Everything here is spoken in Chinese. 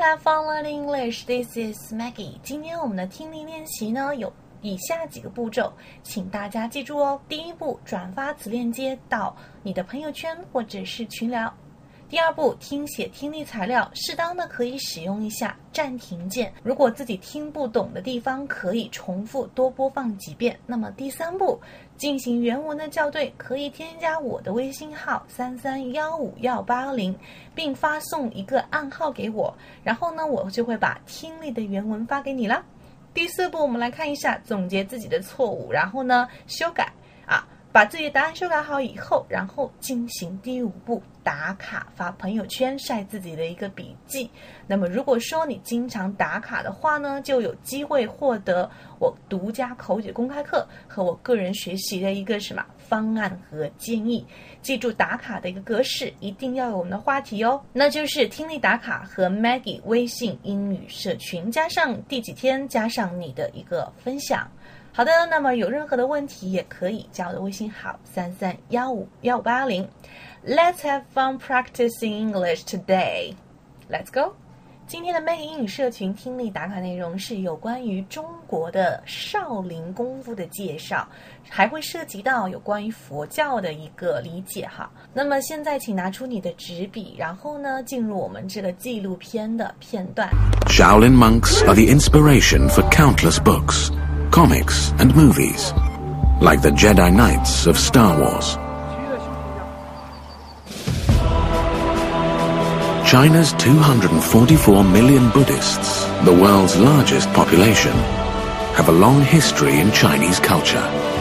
Have fun learning English. This is Maggie. 今天我们的听力练习呢有以下几个步骤，请大家记住哦。第一步，转发此链接到你的朋友圈或者是群聊。第二步，听写听力材料，适当的可以使用一下暂停键。如果自己听不懂的地方，可以重复多播放几遍。那么第三步，进行原文的校对，可以添加我的微信号三三幺五幺八零，并发送一个暗号给我，然后呢，我就会把听力的原文发给你了。第四步，我们来看一下，总结自己的错误，然后呢，修改啊。把自己的答案修改好以后，然后进行第五步打卡发朋友圈晒自己的一个笔记。那么如果说你经常打卡的话呢，就有机会获得我独家口语公开课和我个人学习的一个什么方案和建议。记住打卡的一个格式，一定要有我们的话题哦，那就是听力打卡和 Maggie 微信英语社群，加上第几天，加上你的一个分享。好的，那么有任何的问题也可以加我的微信号三三幺五幺五八零。Let's have fun practicing English today. Let's go. 今天的 Make 英语社群听力打卡内容是有关于中国的少林功夫的介绍，还会涉及到有关于佛教的一个理解哈。那么现在请拿出你的纸笔，然后呢进入我们这个纪录片的片段。Shaolin monks are the inspiration for countless books. comics, and movies, like the Jedi Knights of Star Wars. China's 244 million Buddhists, the world's largest population, have a long history in Chinese culture.